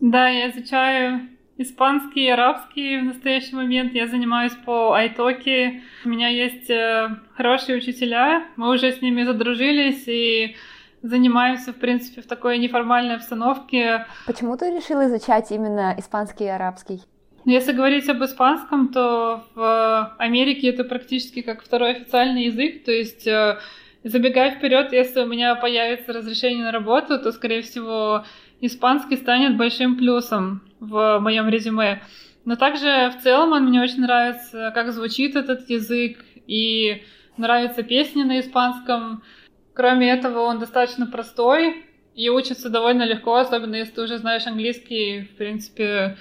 Да, я изучаю испанский и арабский в настоящий момент. Я занимаюсь по айтоке. У меня есть э, хорошие учителя. Мы уже с ними задружились и занимаемся, в принципе, в такой неформальной обстановке. Почему ты решила изучать именно испанский и арабский? Ну, если говорить об испанском, то в Америке это практически как второй официальный язык. То есть, э, забегая вперед, если у меня появится разрешение на работу, то, скорее всего, испанский станет большим плюсом в моем резюме. Но также в целом он мне очень нравится, как звучит этот язык, и нравятся песни на испанском. Кроме этого, он достаточно простой и учится довольно легко, особенно если ты уже знаешь английский. В принципе,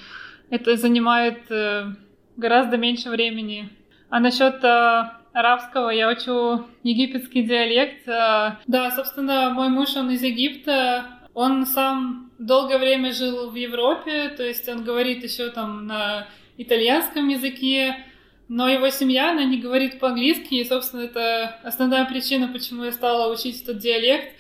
это занимает э, гораздо меньше времени. А насчет э, арабского я учу египетский диалект. Э, да, собственно, мой муж, он из Египта, он сам долгое время жил в Европе, то есть он говорит еще там на итальянском языке, но его семья, она не говорит по-английски, и, собственно, это основная причина, почему я стала учить этот диалект.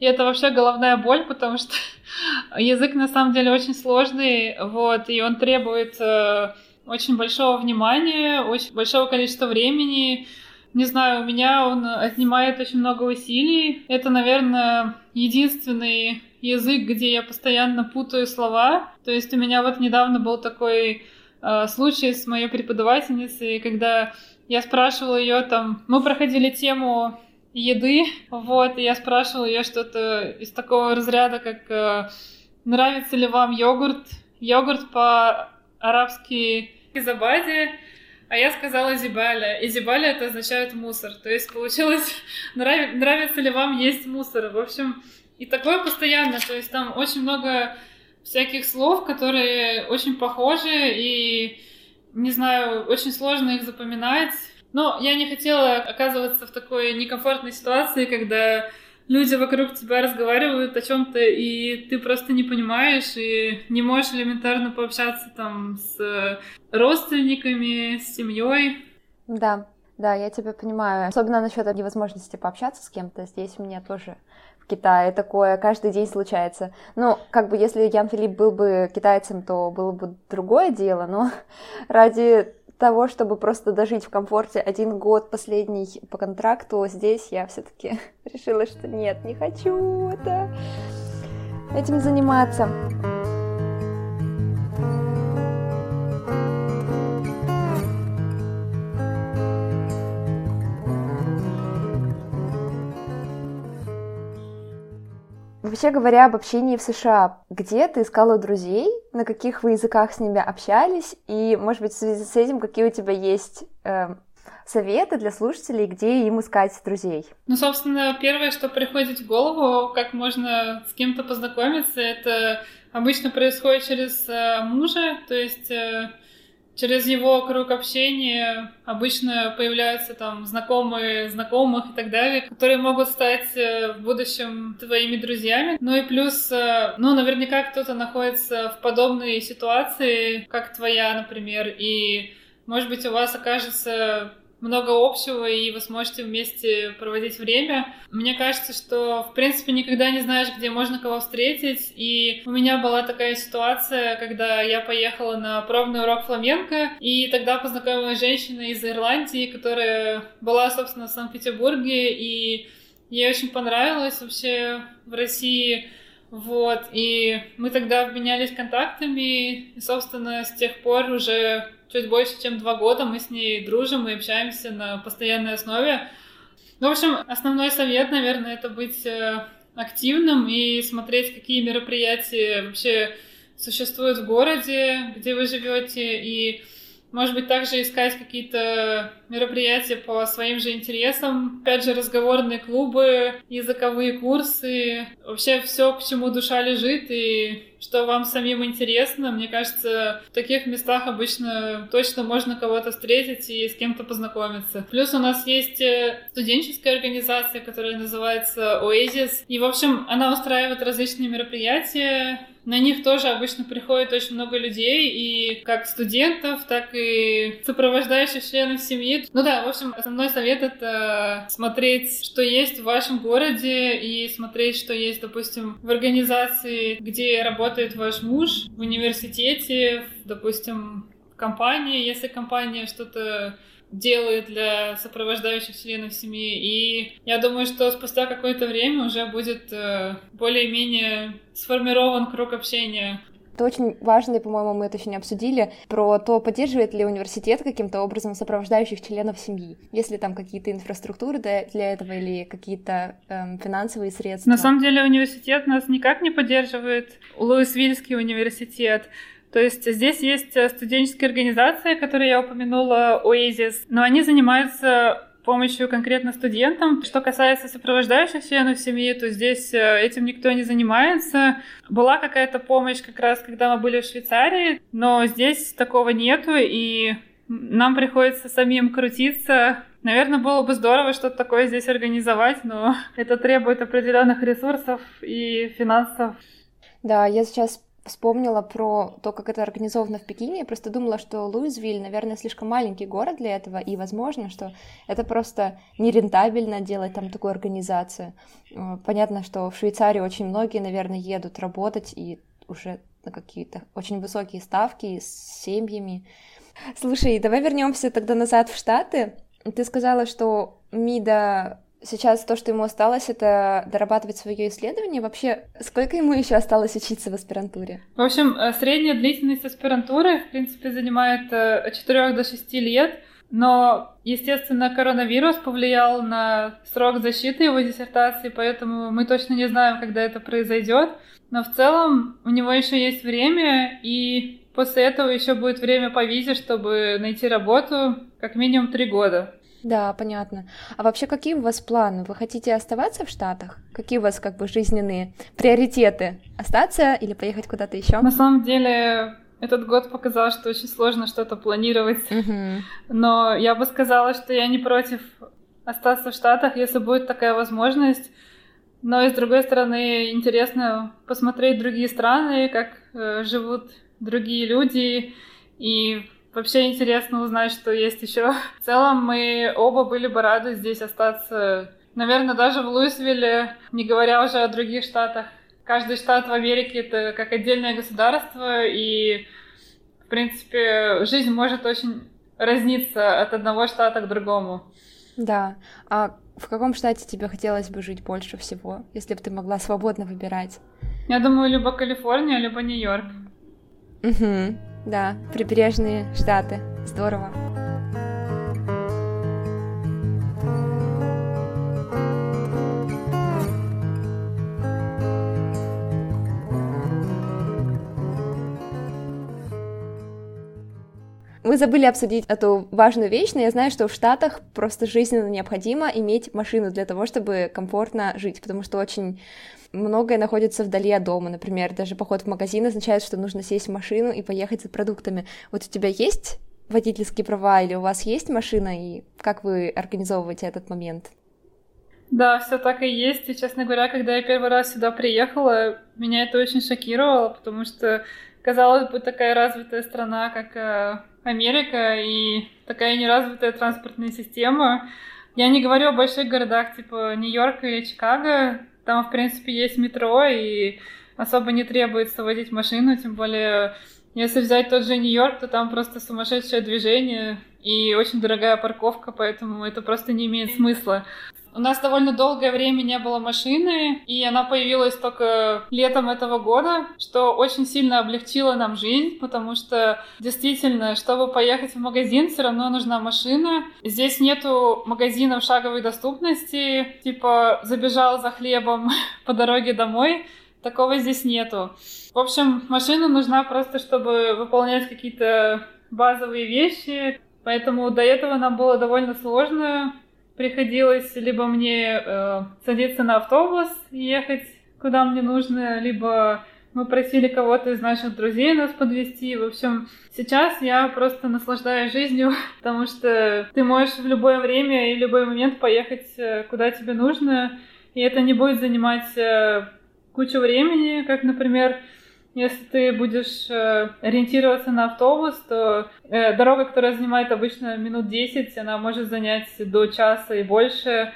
И это вообще головная боль, потому что <laughs> язык на самом деле очень сложный, вот, и он требует э, очень большого внимания, очень большого количества времени, не знаю, у меня он отнимает очень много усилий. Это, наверное, единственный язык, где я постоянно путаю слова. То есть у меня вот недавно был такой э, случай с моей преподавательницей, когда я спрашивала ее там, мы проходили тему еды, вот, и я спрашивала ее что-то из такого разряда, как э, нравится ли вам йогурт, йогурт по-арабски изабади, а я сказала зибаля. И зибаля это означает мусор. То есть получилось, <laughs> нрав... нравится ли вам есть мусор. В общем, и такое постоянно. То есть там очень много всяких слов, которые очень похожи, и, не знаю, очень сложно их запоминать. Но я не хотела оказываться в такой некомфортной ситуации, когда люди вокруг тебя разговаривают о чем-то, и ты просто не понимаешь, и не можешь элементарно пообщаться там с родственниками, с семьей. Да, да, я тебя понимаю. Особенно насчет невозможности пообщаться с кем-то. Здесь у меня тоже Китае такое каждый день случается. Ну, как бы если Ян Филипп был бы китайцем, то было бы другое дело, но <laughs> ради того, чтобы просто дожить в комфорте один год последний по контракту, здесь я все-таки <laughs> решила, что нет, не хочу это этим заниматься. Вообще говоря об общении в США, где ты искала друзей, на каких вы языках с ними общались, и, может быть, в связи с этим, какие у тебя есть э, советы для слушателей, где им искать друзей? Ну, собственно, первое, что приходит в голову, как можно с кем-то познакомиться, это обычно происходит через э, мужа, то есть э, через его круг общения обычно появляются там знакомые знакомых и так далее, которые могут стать э, в будущем твоими друзьями. Ну и плюс, э, ну, наверняка кто-то находится в подобной ситуации, как твоя, например, и, может быть, у вас окажется много общего, и вы сможете вместе проводить время. Мне кажется, что, в принципе, никогда не знаешь, где можно кого встретить, и у меня была такая ситуация, когда я поехала на пробный урок фламенко, и тогда познакомилась с женщиной из Ирландии, которая была, собственно, в Санкт-Петербурге, и ей очень понравилось вообще в России вот, и мы тогда обменялись контактами, и, собственно, с тех пор уже чуть больше, чем два года мы с ней дружим и общаемся на постоянной основе. Ну, в общем, основной совет, наверное, это быть э, активным и смотреть, какие мероприятия вообще существуют в городе, где вы живете, и может быть, также искать какие-то мероприятия по своим же интересам. Опять же, разговорные клубы, языковые курсы. Вообще все, к чему душа лежит и что вам самим интересно. Мне кажется, в таких местах обычно точно можно кого-то встретить и с кем-то познакомиться. Плюс у нас есть э, студенческая организация, которая называется Oasis. И, в общем, она устраивает различные мероприятия на них тоже обычно приходит очень много людей, и как студентов, так и сопровождающих членов семьи. Ну да, в общем, основной совет — это смотреть, что есть в вашем городе, и смотреть, что есть, допустим, в организации, где работает ваш муж, в университете, допустим, в компании, если компания что-то делает для сопровождающих членов семьи. И я думаю, что спустя какое-то время уже будет э, более-менее сформирован круг общения. Это очень важно, и, по-моему, мы это еще не обсудили, про то, поддерживает ли университет каким-то образом сопровождающих членов семьи. Есть ли там какие-то инфраструктуры для этого или какие-то эм, финансовые средства? На самом деле университет нас никак не поддерживает. Луисвильский университет то есть здесь есть э, студенческая организация, которую я упомянула, Oasis, но они занимаются помощью конкретно студентам. Что касается сопровождающих членов семьи, то здесь э, этим никто не занимается. Была какая-то помощь как раз, когда мы были в Швейцарии, но здесь такого нету, и нам приходится самим крутиться. Наверное, было бы здорово что-то такое здесь организовать, но <laughs> это требует определенных ресурсов и финансов. Да, я сейчас вспомнила про то, как это организовано в Пекине. Я просто думала, что Луизвиль, наверное, слишком маленький город для этого, и, возможно, что это просто нерентабельно делать там такую организацию. Э, понятно, что в Швейцарии очень многие, наверное, едут работать и уже на какие-то очень высокие ставки с семьями. Слушай, давай вернемся тогда назад в Штаты. Ты сказала, что МИДа Сейчас то, что ему осталось, это дорабатывать свое исследование. Вообще, сколько ему еще осталось учиться в аспирантуре? В общем, э, средняя длительность аспирантуры, в принципе, занимает э, от 4 до 6 лет. Но, естественно, коронавирус повлиял на срок защиты его диссертации, поэтому мы точно не знаем, когда это произойдет. Но в целом у него еще есть время, и после этого еще будет время по визе, чтобы найти работу как минимум три года. Да, понятно. А вообще какие у вас планы? Вы хотите оставаться в Штатах? Какие у вас как бы жизненные приоритеты? Остаться или поехать куда-то еще? На самом деле этот год показал, что очень сложно что-то планировать. Угу. Но я бы сказала, что я не против остаться в Штатах, если будет такая возможность. Но и с другой стороны, интересно посмотреть другие страны, как э, живут другие люди и Вообще интересно узнать, что есть еще. В целом мы оба были бы рады здесь остаться. Наверное, даже в Луисвилле, не говоря уже о других штатах. Каждый штат в Америке это как отдельное государство, и, в принципе, жизнь может очень разниться от одного штата к другому. Да. А в каком штате тебе хотелось бы жить больше всего, если бы ты могла свободно выбирать? Я думаю, либо Калифорния, либо Нью-Йорк. Угу. Да, прибрежные штаты. Здорово. Мы забыли обсудить эту важную вещь, но я знаю, что в Штатах просто жизненно необходимо иметь машину для того, чтобы комфортно жить, потому что очень многое находится вдали от дома. Например, даже поход в магазин означает, что нужно сесть в машину и поехать за продуктами. Вот у тебя есть водительские права или у вас есть машина, и как вы организовываете этот момент? Да, все так и есть. И, честно говоря, когда я первый раз сюда приехала, меня это очень шокировало, потому что, казалось бы, такая развитая страна, как э, Америка и такая неразвитая транспортная система. Я не говорю о больших городах типа Нью-Йорк или Чикаго. Там, в принципе, есть метро, и особо не требуется водить машину, тем более, если взять тот же Нью-Йорк, то там просто сумасшедшее движение и очень дорогая парковка, поэтому это просто не имеет смысла. У нас довольно долгое время не было машины, и она появилась только летом этого года, что очень сильно облегчило нам жизнь, потому что действительно, чтобы поехать в магазин, все равно нужна машина. Здесь нету магазинов шаговой доступности, типа забежал за хлебом <laughs> по дороге домой, такого здесь нету. В общем, машина нужна просто, чтобы выполнять какие-то базовые вещи, поэтому до этого нам было довольно сложно. Приходилось либо мне э, садиться на автобус и ехать куда мне нужно, либо мы просили кого-то из наших друзей нас подвести. В общем, сейчас я просто наслаждаюсь жизнью, <laughs> потому что ты можешь в любое время и любой момент поехать э, куда тебе нужно, и это не будет занимать э, кучу времени, как, например, если ты будешь э, ориентироваться на автобус, то э, дорога, которая занимает обычно минут 10, она может занять до часа и больше.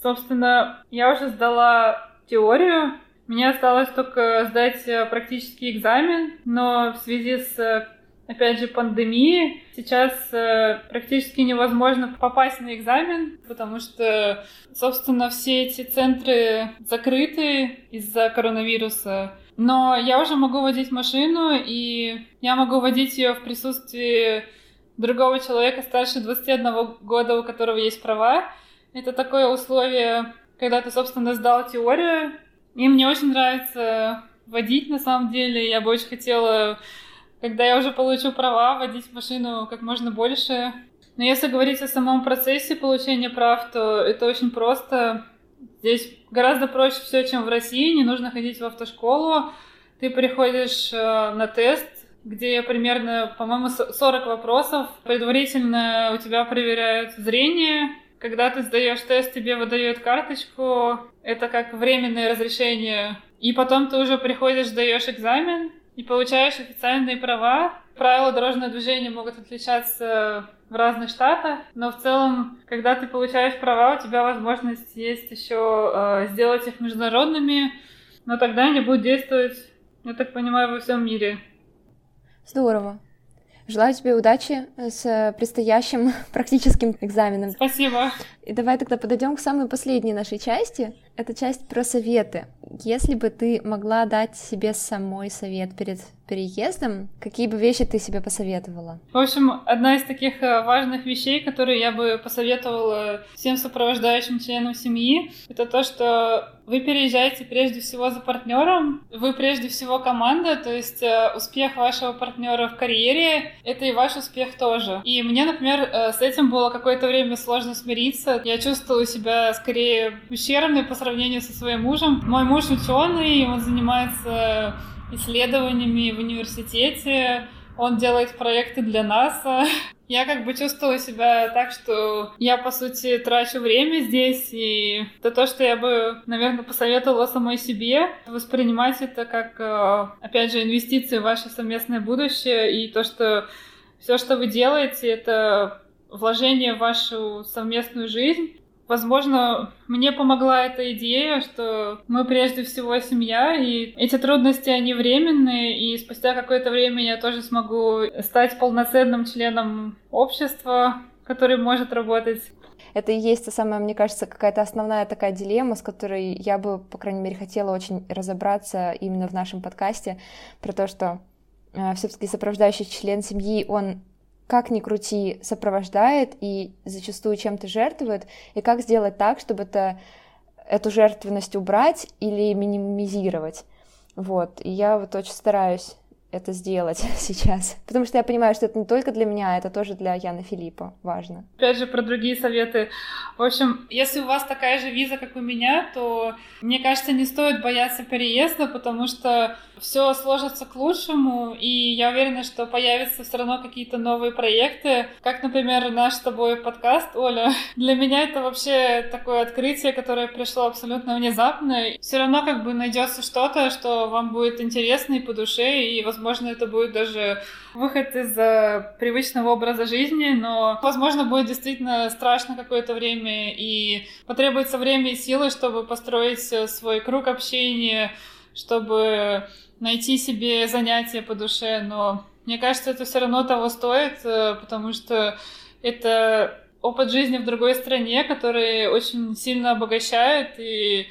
Собственно, я уже сдала теорию, мне осталось только сдать э, практический экзамен, но в связи с, опять же, пандемией сейчас практически невозможно попасть на экзамен, потому что, собственно, все эти центры закрыты из-за коронавируса. Но я уже могу водить машину, и я могу водить ее в присутствии другого человека старше 21 года, у которого есть права. Это такое условие, когда ты, собственно, сдал теорию, и мне очень нравится водить, на самом деле. Я бы очень хотела, когда я уже получу права, водить машину как можно больше. Но если говорить о самом процессе получения прав, то это очень просто. Здесь гораздо проще все, чем в России. Не нужно ходить в автошколу. Ты приходишь э, на тест, где примерно, по-моему, 40 вопросов. Предварительно у тебя проверяют зрение, когда ты сдаешь тест, тебе выдают карточку, это как временное разрешение, и потом ты уже приходишь, сдаешь экзамен и получаешь официальные права. Правила дорожного движения могут отличаться в разных штатах, но в целом, когда ты получаешь права, у тебя возможность есть еще э, сделать их международными, но тогда они будут действовать, я так понимаю, во всем мире. Здорово. Желаю тебе удачи с предстоящим <laughs> практическим экзаменом. Спасибо. И давай тогда подойдем к самой последней нашей части. Это часть про советы. Если бы ты могла дать себе самой совет перед переездом, какие бы вещи ты себе посоветовала? В общем, одна из таких э, важных вещей, которые я бы посоветовала всем сопровождающим членам семьи, это то, что вы переезжаете прежде всего за партнером, вы прежде всего команда, то есть э, успех вашего партнера в карьере — это и ваш успех тоже. И мне, например, э, с этим было какое-то время сложно смириться. Я чувствовала себя скорее ущербной по сравнению со своим мужем. Мой муж ученый, он занимается исследованиями в университете, он делает проекты для НАСА. Я как бы чувствовала себя так, что я, по сути, трачу время здесь, и это то, что я бы, наверное, посоветовала самой себе, воспринимать это как, э, опять же, инвестиции в ваше совместное будущее, и то, что все, что вы делаете, это вложение в вашу совместную жизнь, Возможно, мне помогла эта идея, что мы прежде всего семья, и эти трудности, они временные, и спустя какое-то время я тоже смогу стать полноценным членом общества, который может работать. Это и есть та самая, мне кажется, какая-то основная такая дилемма, с которой я бы, по крайней мере, хотела очень разобраться именно в нашем подкасте, про то, что э, все-таки сопровождающий член семьи, он как ни крути, сопровождает и зачастую чем-то жертвует, и как сделать так, чтобы это, эту жертвенность убрать или минимизировать. Вот, и я вот очень стараюсь это сделать <laughs> сейчас. Потому что я понимаю, что это не только для меня, это тоже для Яны Филиппа важно. Опять же, про другие советы. В общем, если у вас такая же виза, как у меня, то, мне кажется, не стоит бояться переезда, потому что все сложится к лучшему, и я уверена, что появятся все равно какие-то новые проекты, как, например, наш с тобой подкаст, Оля. <laughs> Для меня это вообще такое открытие, которое пришло абсолютно внезапно. Все равно как бы найдется что-то, что вам будет интересно и по душе, и, возможно, это будет даже выход из э, привычного образа жизни, но, возможно, будет действительно страшно какое-то время, и потребуется время и силы, чтобы построить э, свой круг общения, чтобы найти себе занятие по душе, но мне кажется, это все равно того стоит, э, потому что это опыт жизни в другой стране, который очень сильно обогащает и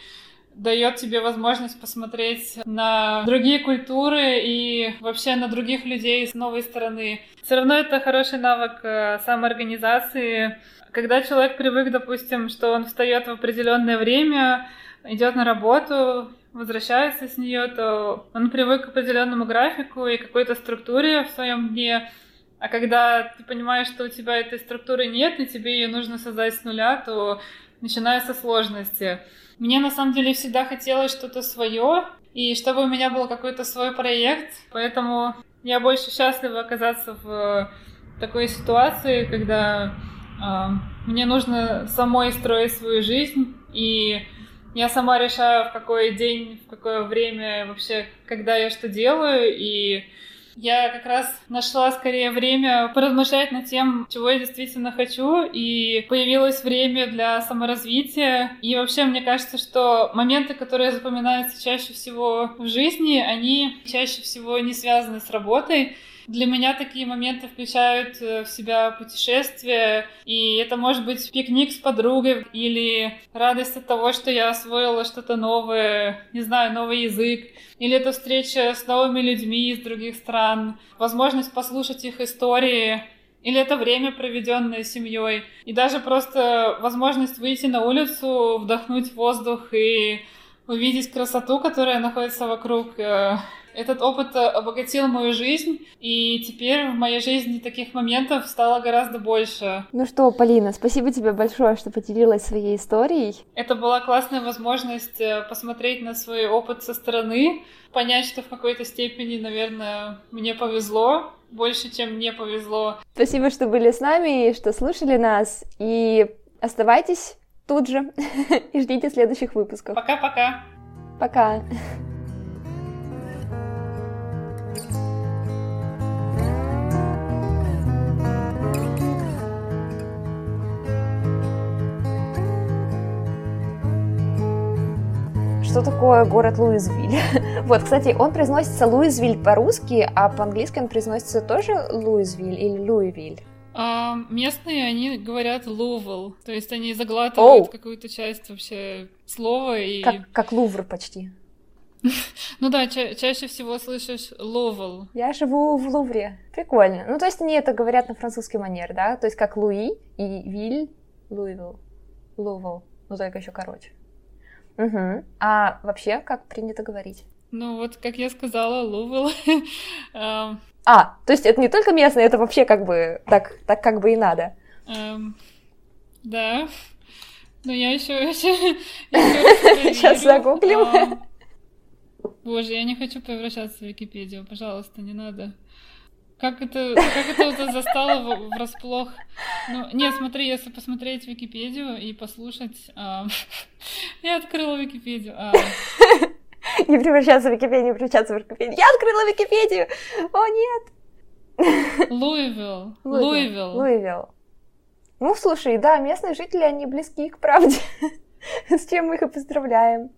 дает тебе возможность посмотреть на другие культуры и вообще на других людей с новой стороны. Все равно это хороший навык э, самоорганизации. Когда человек привык, допустим, что он встает в определенное время, идет на работу, возвращается с нее, то он привык к определенному графику и какой-то структуре в своем дне. А когда ты понимаешь, что у тебя этой структуры нет, и тебе ее нужно создать с нуля, то начинаются сложности. Мне на самом деле всегда хотелось что-то свое, и чтобы у меня был какой-то свой проект, поэтому я больше счастлива оказаться в такой ситуации, когда э, мне нужно самой строить свою жизнь, и я сама решаю, в какой день, в какое время вообще, когда я что делаю, и я как раз нашла скорее время поразмышлять над тем, чего я действительно хочу, и появилось время для саморазвития. И вообще, мне кажется, что моменты, которые запоминаются чаще всего в жизни, они чаще всего не связаны с работой, для меня такие моменты включают э, в себя путешествия, и это может быть пикник с подругой или радость от того, что я освоила что-то новое, не знаю, новый язык, или это встреча с новыми людьми из других стран, возможность послушать их истории, или это время, проведенное семьей, и даже просто возможность выйти на улицу, вдохнуть воздух и увидеть красоту, которая находится вокруг. Этот опыт э, обогатил мою жизнь, и теперь в моей жизни таких моментов стало гораздо больше. Ну что, Полина, спасибо тебе большое, что поделилась своей историей. Это была классная возможность э, посмотреть на свой опыт со стороны, понять, что в какой-то степени, наверное, мне повезло, больше, чем мне повезло. Спасибо, что были с нами и что слушали нас. И оставайтесь тут же <laughs> и ждите следующих выпусков. Пока-пока. Пока. -пока. Пока. Что такое город Луизвиль. <laughs> вот, кстати, он произносится Луизвиль по-русски, а по-английски он произносится тоже Луизвиль или Луивиль. А, местные, они говорят Лувел, то есть они заглатывают oh. какую-то часть вообще слова и... Как, как Лувр почти. <laughs> ну да, ча- чаще всего слышишь Лувел. Я живу в Лувре. Прикольно. Ну, то есть они это говорят на французский манер, да? То есть как Луи и Виль, Луивил, Лувел. Ну, только еще короче. Угу. А вообще, как принято говорить? Ну вот, как я сказала, Лувел. <laughs> Эм. А, то есть это не только местное, это вообще как бы так, так как бы и надо. Эм, да. Но я еще <laughs> <laughs> Сейчас загуглим. А, боже, я не хочу превращаться в Википедию, пожалуйста, не надо. Как это, как это вот застало врасплох? Ну, нет, смотри, если посмотреть Википедию и послушать... А, <laughs> я открыла Википедию. А... Не превращаться в Википедию, не превращаться в Википедию. Я открыла Википедию! О, нет! Луивилл. Луивилл. Луивилл. Ну, слушай, да, местные жители, они близки к правде. <laughs> С чем мы их и поздравляем.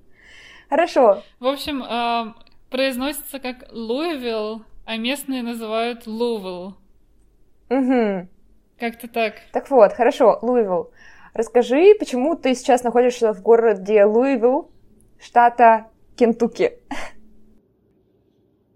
Хорошо. В общем, э, произносится как Луивилл, а местные называют Лувел. Угу. Как-то так. Так вот, хорошо, Луивилл. Расскажи, почему ты сейчас находишься в городе Луивилл, штата Кентукки?